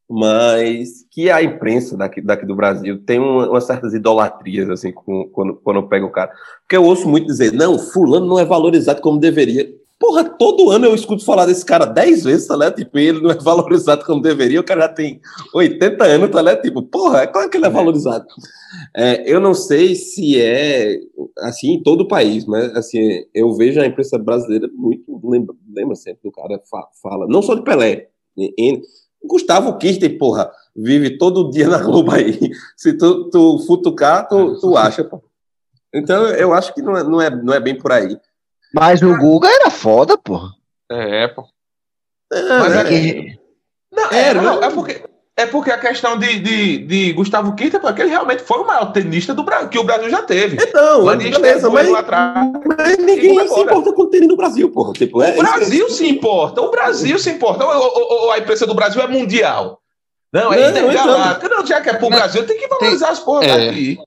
Mas que a imprensa daqui, daqui do Brasil tem uma, umas certas idolatrias, assim, com, quando, quando pega o cara. Porque eu ouço muito dizer, não, fulano não é valorizado como deveria. Porra, todo ano eu escuto falar desse cara 10 vezes, tá ligado? Tipo, ele não é valorizado como deveria, o cara já tem 80 anos, tá ligado? Tipo, porra, claro que ele é valorizado. É, eu não sei se é assim em todo o país, mas assim, eu vejo a imprensa brasileira muito, lembra, lembra sempre do cara fa- fala, não só de Pelé, Gustavo Kirten, porra, vive todo dia na Globo aí. Se tu, tu futucar, tu, tu acha, pô. Então eu acho que não é, não é, não é bem por aí. Mas o Guga era foda, porra. É, pô. Mas É, é, Que- não, É, é, não. é porque é porque a questão de, de, de Gustavo Kirten, porque ele realmente foi o maior tenista do Brasil, que o Brasil já teve. Então, Manista beleza, é mas, atrás. mas ninguém Agora. se importa com o tênis no Brasil, porra. Tipo, é, O Brasil se importa, o Brasil se importa. O- o- o- a imprensa do Brasil é mundial. Não, é Não, intergaláctica. Não, já que é pro Não, Brasil, tem que valorizar as porras é. daqui.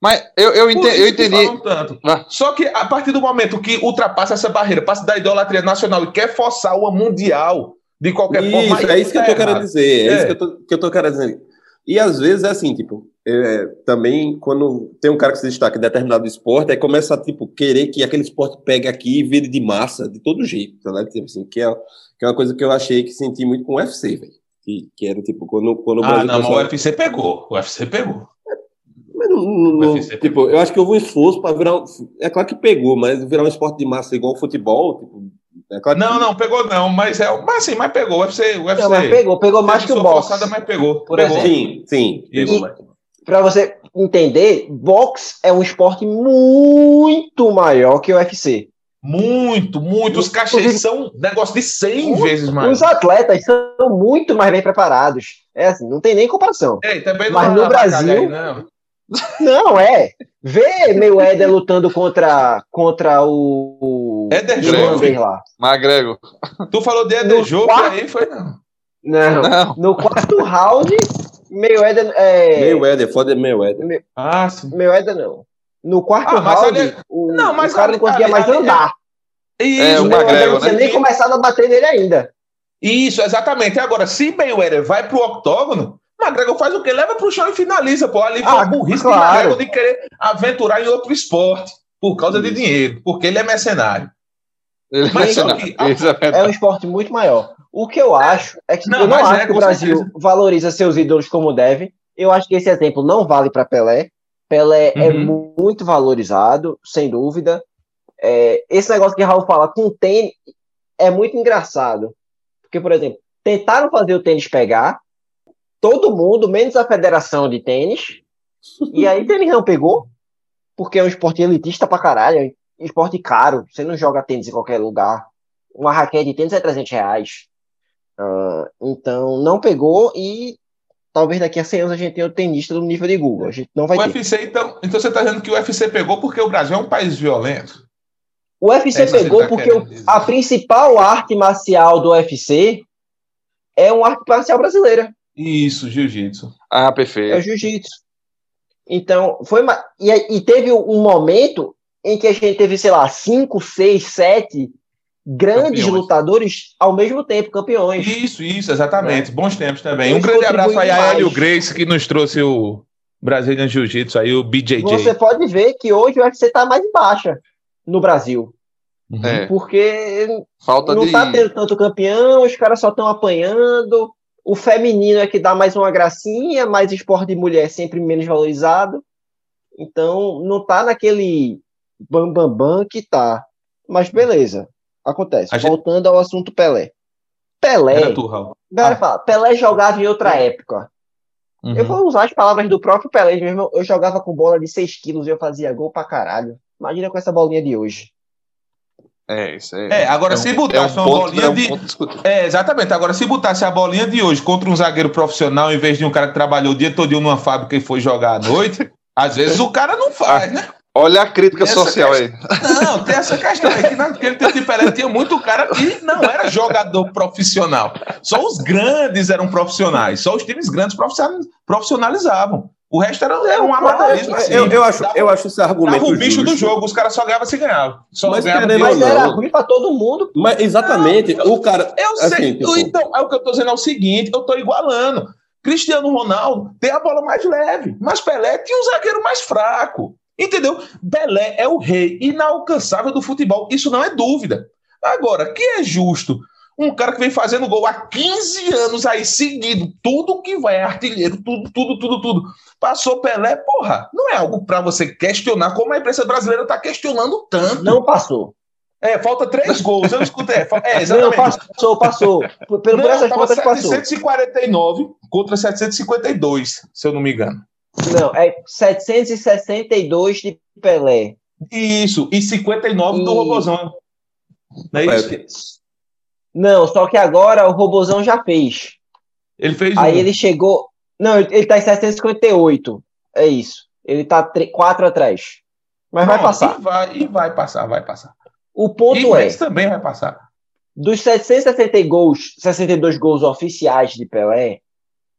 Mas eu, eu, ente- eu entendi. Ah. Só que a partir do momento que ultrapassa essa barreira, passa da idolatria nacional e quer forçar uma mundial de qualquer forma. Isso, é isso que eu tá tô querendo dizer. É, É. isso que eu, tô, que eu tô querendo dizer. E às vezes é assim, tipo, é, também quando tem um cara que se destaca em determinado esporte, aí começa a, tipo, querer que aquele esporte pegue aqui e vire de massa, de todo jeito, tá ligado? Tipo assim, que é, que é uma coisa que eu achei que senti muito com o UFC, velho. Que, que era, tipo, quando, quando o Ah, Brasil não, mas o UFC pegou. O UFC pegou. Mas não- tipo, eu acho que houve um esforço para virar. um- É claro que pegou, mas virar um esporte de massa igual o futebol, tipo, Não, não, pegou não, mas é. Mas sim, mas pegou. O UFC. O UFC Não, mas pegou, pegou mais que o boxe. forçada, mas pegou. Por pegou. Sim, sim. Isso. pegou mais. Pra você entender, boxe é um esporte muito maior que o UFC. Muito, muito. Os cachês são negócio de 100 vezes mais. Os atletas são muito mais bem preparados. É assim, não tem nem comparação. Ei, também Mas não no é avacalhar Brasil- aí, não. Não, é. Vê Mayweather lutando contra, contra o. Éder o Jogo. lá. Magrego. Tu falou de Eder No Jogo quarto- aí, foi não. Não. Não. No quarto round, Mayweather. É, Mayweather, foda de Mayweather. Ah, sim. Mayweather não. No quarto Ah, round, ali- o, Não, mas o cara ali- não conseguia ali- mais ali- andar. Isso, É, o Magrego, Mayweather não tinha né? nem começado a bater nele ainda. Isso, exatamente. Agora, se Mayweather vai pro octógono, McGregor faz o quê? Leva pro chão e finaliza, pô. Ali foi Ah, a burrice claro. de McGregor de querer aventurar em outro esporte por causa de dinheiro, porque ele é mercenário. Mas é É um esporte muito maior. O que eu acho é que Não, eu não acho é, que o Brasil certeza. valoriza seus ídolos como deve. Eu acho que esse exemplo não vale para Pelé. Pelé é Uhum. muito valorizado, sem dúvida. É, esse negócio que Raul fala com tênis é muito engraçado. Porque, por exemplo, tentaram fazer o tênis pegar, todo mundo, menos a federação de tênis, e aí tênis não pegou, porque é um esporte elitista pra caralho, é esporte caro, você não joga tênis em qualquer lugar. Uma raquete de tênis é 300 reais. Ah, então, não pegou e talvez daqui a 100 anos a gente tenha o tenista do nível de Google. A gente não vai O ter. UFC, então, então você tá dizendo que o UFC pegou porque o Brasil é um país violento? O UFC É pegou tá porque o- a principal arte marcial do UFC é uma arte marcial brasileira, Isso, jiu-jitsu. Ah, é o perfeito. jiu-jitsu. Então, foi uma, e, e teve um momento em que a gente teve, sei lá, cinco, seis, sete grandes Campeões. lutadores ao mesmo tempo, campeões. Isso, isso, exatamente. Bons tempos também. Um grande abraço aí a Hélio. Grace, que nos trouxe o Brazilian Jiu-Jitsu aí, o BJJ. Você pode ver que hoje o UFC está mais em baixa no Brasil, Uhum. É, porque falta não de. tá tendo tanto campeão, os caras só estão apanhando. O feminino é que dá mais uma gracinha, mas esporte de mulher é sempre menos valorizado. Então, não tá naquele bam bam bam que tá. Mas beleza, acontece. A gente- Voltando ao assunto Pelé. Pelé, Era tu, Raul. galera Ah. fala, Pelé jogava em outra época. Uhum. Eu vou usar as palavras do próprio Pelé mesmo. Eu jogava com bola de 6 quilos e eu fazia gol pra caralho. Imagina com essa bolinha de hoje. É, isso é. É, agora um- se botasse é um uma ponto, bolinha é um de-. É, exatamente. Agora, se botasse a bolinha de hoje contra um zagueiro profissional, em vez de um cara que trabalhou o dia todo numa fábrica e foi jogar à noite, às vezes o cara não faz, né? Olha a crítica social aí. Não, tem essa questão aí, que naquele tempo de Pelé tinha muito cara que não era jogador profissional. Só os grandes eram profissionais, só os times grandes profissional- profissionalizavam. O resto era, era um amadorismo. Assim. Eu, eu acho, eu acho esse Dava argumento o bicho justo. do jogo, os caras só ganhavam se ganhavam. Só Mas querendo de- Mas era não. ruim pra todo mundo. Mas exatamente, o cara. Eu sei. assim, tipo, Então, é o que eu tô dizendo é o seguinte: eu tô igualando. Cristiano Ronaldo tem a bola mais leve, mas Pelé tinha um zagueiro mais fraco. Entendeu? Pelé é o rei inalcançável do futebol. Isso não é dúvida. Agora, que é justo? Um cara que vem fazendo gol há 15 anos aí seguido, tudo que vai artilheiro, tudo, tudo, tudo, tudo. Passou Pelé, porra, não é algo pra você questionar, como a imprensa brasileira tá questionando tanto. Não passou. É, falta três gols. Eu escutei. É, é, Não, exatamente. passou, passou. Por, pelo- por Não, essas contas passou. 749 contra 752, se eu não me engano. Não, é 762 de Pelé. Isso, e 59 do E- Robozão. Não é é, isso? Não, só que agora o Robozão já fez. Ele fez Aí um. ele chegou. Não, ele tá em 758. É isso. Ele tá 4 atrás. Mas vai Não, passar. E vai, e vai passar, vai passar. O E ponto é: esse também vai passar. dos 760 gols, 62 gols oficiais de Pelé,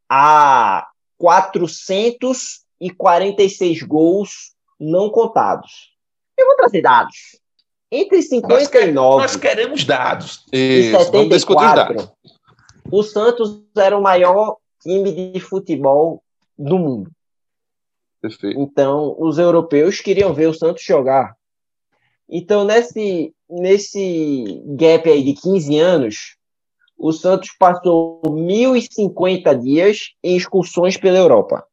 há 446 gols não contados. Eu vou trazer dados. Entre Nós, quer- 59 nós queremos dados. e Isso, discutir os dados. 74, o Santos era o maior time de futebol do mundo. Perfeito. Então, os europeus queriam ver o Santos jogar. Então, nesse, nesse gap aí de 15 anos, o Santos passou 1.050 dias em excursões pela Europa,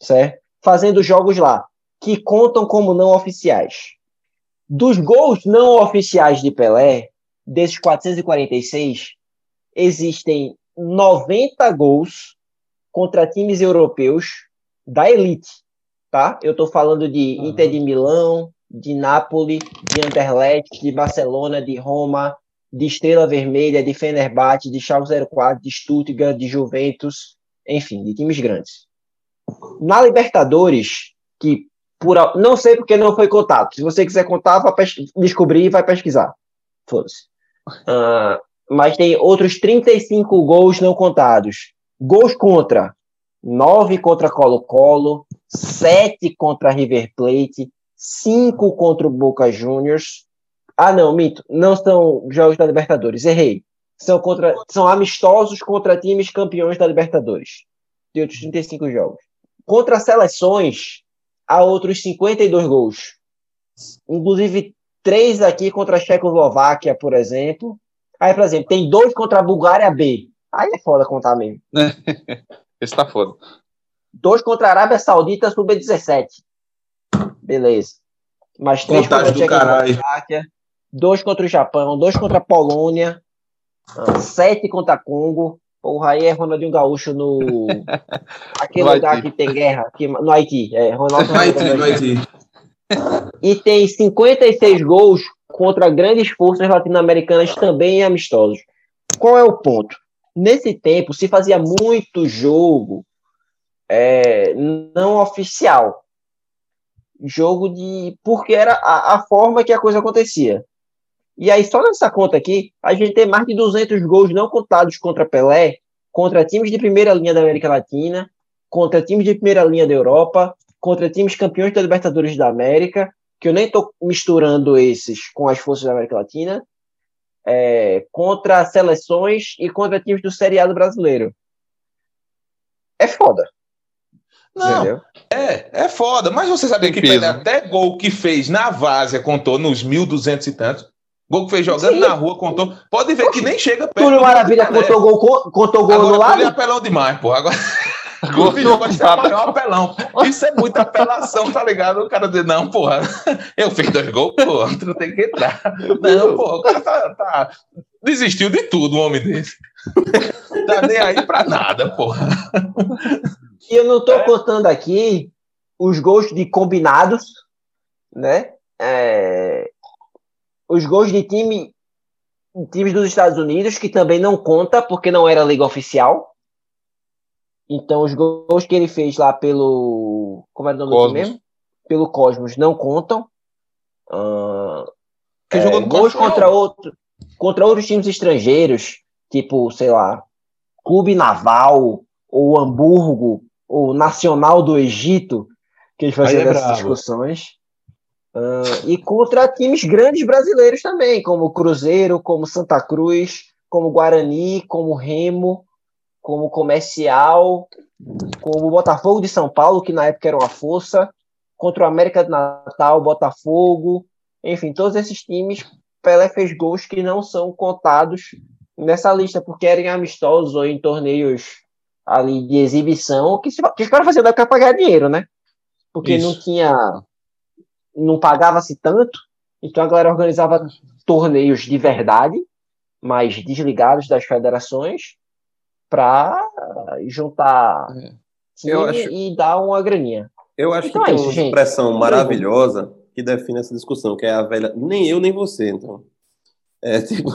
certo? Fazendo jogos lá, que contam como não oficiais. Dos gols não oficiais de Pelé, desses 446, existem 90 gols contra times europeus da elite, tá? Eu tô falando de. Inter de Milão, de Nápoles, de Anderlecht, de Barcelona, de Roma, de Estrela Vermelha, de Fenerbahçe, de Schalke 04, de Stuttgart, de Juventus, enfim, de times grandes. Na Libertadores, que por não sei porque não foi contado. Se você quiser contar, vai descobrir e vai pesquisar. Foda-se. Ah, mas tem outros 35 gols não contados. Gols contra 9 contra Colo-Colo, 7 contra River Plate, 5 contra o Boca Juniors. Ah, não, mito. Não são jogos da Libertadores. Errei. São, contra, são amistosos contra times campeões da Libertadores. De outros 35 jogos. Contra seleções, há outros 52 gols. Inclusive, três aqui contra a Checoslováquia, por exemplo. Aí, por exemplo, tem dois contra a Bulgária B. Aí é foda contar mesmo. Esse tá foda. Dois contra a Arábia Saudita Sub-17. Beleza. Mais três Contagem contra a do caralho. Dois contra o Japão. Dois contra a Polônia. ah, Sete contra Congo. Porra, aí é Ronaldinho Gaúcho no. Aquele No lugar Haiti. que tem guerra. Que... No Haiti. É, Ronaldo Haiti, no Haiti. E tem 56 gols contra grandes forças latino-americanas também amistosos. Qual é o ponto? Nesse tempo se fazia muito jogo é, não oficial. Jogo de. Porque era a, a forma que a coisa acontecia. E aí, só nessa conta aqui, a gente tem mais de 200 gols não contados contra Pelé, contra times de primeira linha da América Latina, contra times de primeira linha da Europa, contra times campeões da Libertadores da América, que eu nem estou misturando esses com as forças da América Latina, é, contra seleções e contra times do seriado brasileiro. É foda. Não, Entendeu? é, é foda. Mas você sabia Tem que peso, Pelé né? até gol que fez na Várzea contou nos 1.200 e tantos. Gol que fez jogando Sim. na rua contou. Pode ver que nem chega perto. Túlio Maravilha contou gol, co- contou gol Agora, no Túlio é lado? apelão demais, pô. Agora. Gol O gosta de contado. maior apelão. Isso é muita apelação, tá ligado? O cara diz, não, porra, eu fiz dois gols, pô, tu não tem que entrar. Não, porra, o cara tá, tá- desistiu de tudo, um homem desse. Tá nem aí pra nada, porra. E eu não estou contando aqui os gols de combinados, né? É, os gols de time times dos Estados Unidos, que também não conta, porque não era liga oficial. Então, os gols que ele fez lá pelo. Como era o nome Cosmos. mesmo? pelo Cosmos não contam. Ah, Quem é, gols contra, outro, contra outros times estrangeiros, tipo, sei lá, Clube Naval, ou Hamburgo, ou Nacional do Egito, que eles faziam é essas discussões. Ah, e contra times grandes brasileiros também, como Cruzeiro, como Santa Cruz, como Guarani, como Remo, como Comercial, como o Botafogo de São Paulo, que na época era uma força, contra o América de Natal, Botafogo, enfim, todos esses times, Pelé fez gols que não são contados nessa lista, porque eram amistosos ou em torneios ali de exibição, que, se, que os caras faziam da época pra ganhar dinheiro, né? Porque Isso. não tinha. Não pagava-se tanto, então a galera organizava torneios de verdade, mais desligados das federações, para juntar time Eu acho- e dar uma graninha. Eu acho Então que é tem isso, uma gente. expressão maravilhosa que define essa discussão, que é a velha. Nem eu, nem você, então. É tipo,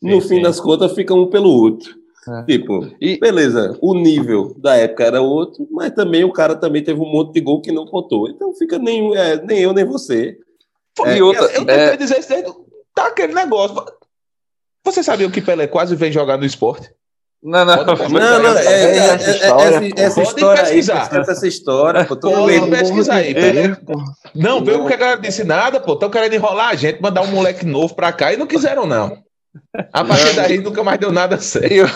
no Sim, fim sim. das contas, fica um pelo outro. É. Tipo, E- beleza, o nível da época era outro, mas também o cara também teve um monte de gol que não contou. Então fica nem, é, nem eu, nem você. E É, outra, Eu tentei é, dizer isso desde. Tá aquele negócio. Você sabia que Pelé quase veio jogar no esporte? não, não, Pode- pode- Não, não, é, é, é, essa é, história, essa, pô. essa Podem história aí, pesquisar. pô, essa história, pô, todo Podem mundo- pesquisar aí. Pelé. Não, veio porque a galera disse nada, pô. Estão querendo enrolar a gente, mandar um moleque novo pra cá e não quiseram, não. A partir daí nunca mais deu nada certo.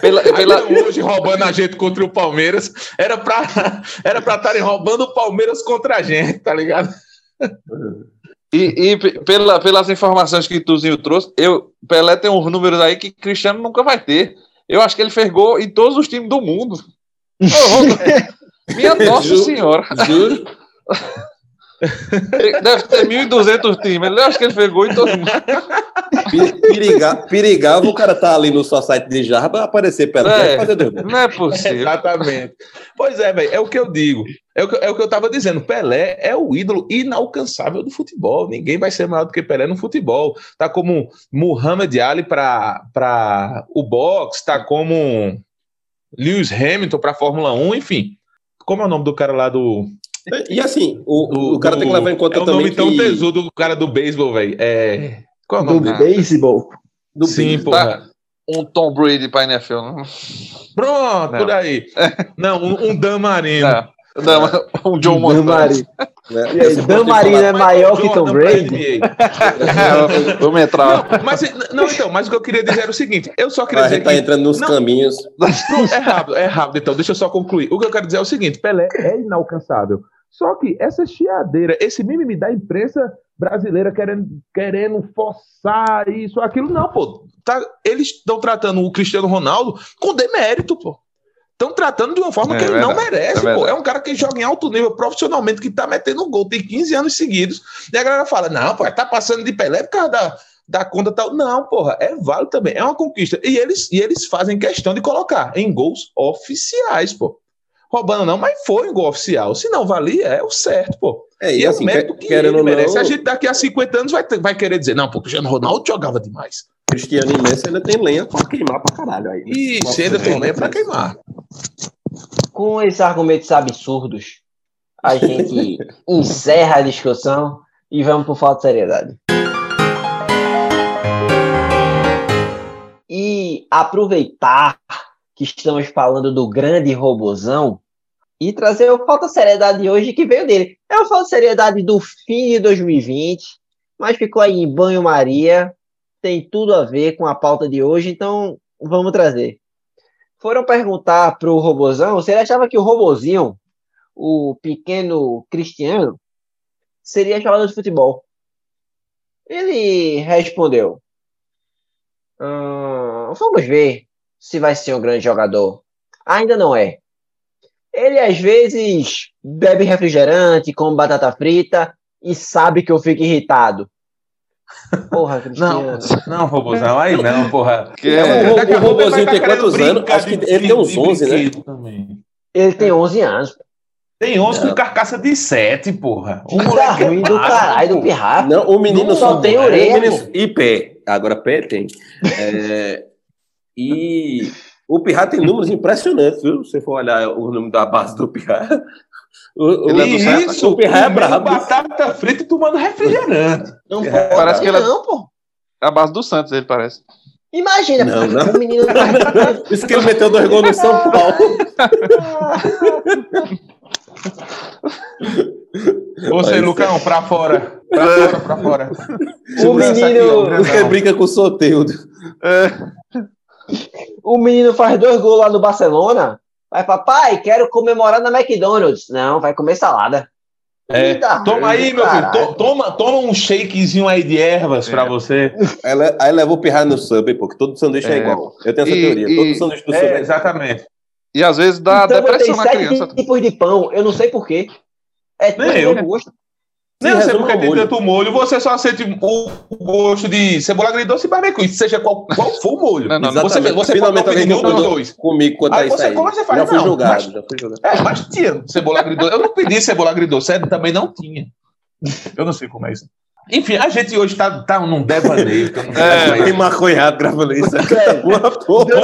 pela, pela, hoje roubando a gente contra o Palmeiras. Era pra era estarem roubando o Palmeiras contra a gente, tá ligado? E, e pe- pela, pelas informações que Tuzinho trouxe, eu, Pelé tem uns números aí que Cristiano nunca vai ter. Eu acho que ele fez gol em todos os times do mundo. Minha Nossa. Senhora. Juro. Deve ter 1.200 times. Eu acho que ele fez gol em todo mundo. Pi- Periga, perigava o cara tá ali no só site de Jarba aparecer perto É. dele fazer dois gols. Não é possível. Exatamente. Pois é, velho. É o que eu digo. É o que, é o que eu tava dizendo. Pelé é o ídolo inalcançável do futebol. Ninguém vai ser maior do que Pelé no futebol. Tá como Muhammad Ali para o boxe, tá como Lewis Hamilton para Fórmula 1, enfim. Como é o nome do cara lá do. E assim, o, do- o cara tem que levar em conta é o também nome tão que... tesudo do cara do beisebol, velho. É. Qual é o Do nome dele? beisebol. do Sim, beisebol. porra. Um Tom Brady para NFL. Não. Pronto, Não. por aí. Não, um, um Dan Marino. Não. Não, um John Dan Montana. Né? E aí, Dan Marino é maior que Tom Brady? Vamos entrar. Mas, não, então, mas o que eu queria dizer era o seguinte: eu só queria A dizer gente tá que. entrando nos Não. caminhos. Não, é rápido, é rápido, então, deixa eu só concluir. O que eu quero dizer é o seguinte: Pelé é inalcançável. Só que essa chiadeira, esse mimimi da imprensa brasileira querendo, querendo forçar isso, aquilo, não, pô. Tá, eles estão tratando o Cristiano Ronaldo com demérito, pô. Estão tratando de uma forma É que ele não verdade, merece, é. É um cara que joga em alto nível profissionalmente, que tá metendo gol, tem 15 anos seguidos. E a galera fala: não, pô, tá passando de Pelé por causa da, da conta tal. Não, porra, é válido também, é uma conquista. E eles, e eles fazem questão de colocar em gols oficiais, pô. Roubando não, mas foi em gol oficial. Se não valia, é o certo, pô. É, E, e é o assim, mérito quer- que querendo ele ou merece. não, A gente daqui a 50 anos vai, ter- vai querer dizer, não, pô, o Cristiano Ronaldo jogava demais. Cristiano e Messi ainda tem lenha pra queimar pra caralho aí. né? Nossa, se ainda tem é, lenha pra queimar. Com esses argumentos absurdos, a gente encerra a discussão e vamos por falta de seriedade. E aproveitar que estamos falando do grande robozão e trazer o falta de seriedade de hoje que veio dele. É o falta de seriedade do fim de 2020, mas ficou aí em banho-maria, tem tudo a ver com a pauta de hoje, então vamos trazer foram perguntar pro robozão se ele achava que o robozinho, o pequeno Cristiano, seria jogador de futebol. Ele respondeu: "Hum, Vamos ver se vai ser um grande jogador. Ainda não é. Ele às vezes bebe refrigerante, come batata frita e sabe que eu fico irritado. Porra, Cristiano. não, robôzão, aí não, porra. Que O, é, a o vai robôzinho tem quantos anos? Acho que ele tem uns de 11, né? também. Ele tem 11 anos. Tem 11 com carcaça de 7, porra. O Tá moleque é ruim do básico, caralho do pô. pirraça. Não, o menino Não, só tem o orelha, menino- E pé. Agora pé tem. É, e o Pirra tem números impressionantes, viu? Se você for olhar o número da base do Pirra. O, Ele é do E Santos, isso, o Pirra é brabo. batata frita e tomando refrigerante. Não É, parece que ele é- não, pô. É a base do Santos, ele parece. Imagina, Não, não. o menino Isso que ele meteu dois gols no São Paulo. Você, Mas- Lucão, pra fora. Pra fora, pra fora. o aqui, menino, grandão. Porque brinca com o Soteudo. o menino faz dois gols lá no Barcelona. Vai, papai, quero comemorar na McDonald's. Não, vai comer salada. É, Eita, toma aí, meu filho. caralho. to- Toma, toma um shakezinho aí de ervas pra você. Aí, le- aí leva o pirra no sub, porque todo sanduíche é, É. igual. Eu tenho essa E- teoria. e- Todo sanduíche do sub É, é exatamente. E às vezes dá Então, depressão na sete criança. tipos de pão. Eu não sei porquê. É tudo Nem eu. gosto. Não, Sim, você ao tem molho. tanto molho, você só sente o gosto de cebola agridoce e barbecue, seja qual, qual for o molho. Não, não. Você, Exatamente. você Finalmente pode pedir um dois. comigo quanto Aí você aí. come, você faz, já fui não, julgado, mas- já fui julgado. É, mas tinha cebola agridoce. Eu não pedi cebola agridoce, é, também não tinha. Eu não sei como é isso. Enfim, a gente hoje tá, tá num devaneio. É, é Tem isso. maconhado gravando isso. É. Uma porra.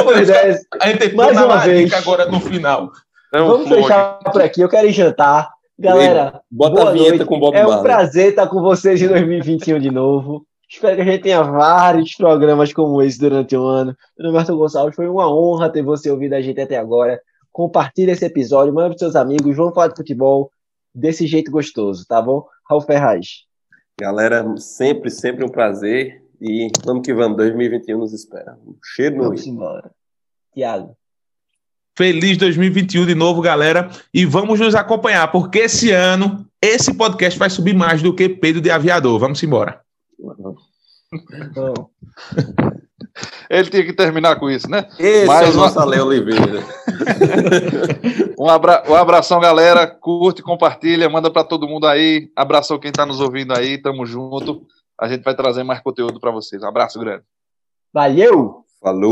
A gente tem Mais toda uma vez. agora no final. É um vamos fechar por aqui. Eu quero ir jantar. Galera, Bota boa a vinheta noite. com o Bob É um prazer estar com vocês em 2021 de novo. Espero que a gente tenha vários programas como esse durante o ano. Meu nome é Arthur Gonçalves, foi uma honra ter você ouvido a gente até agora. Compartilhe esse episódio, manda para seus amigos, vamos falar de futebol desse jeito gostoso, tá bom? Raul Ferraz. Galera, sempre, sempre um prazer. E vamos que vamos, 2021 nos espera. Cheiro no Vamos embora. Tiago. Feliz 2021 de novo, galera. E vamos nos acompanhar, porque esse ano, esse podcast vai subir mais do que Pedro de Aviador. Vamos embora. Então, Ele tinha que terminar com isso, né? Esse Mais é o uma- nosso Ale Oliveira. Um, abra... um abração, galera. Curte, compartilha, manda pra todo mundo aí. Abração quem tá nos ouvindo aí. Tamo junto. A gente vai trazer mais conteúdo pra vocês. Um abraço grande. valeu! Falou.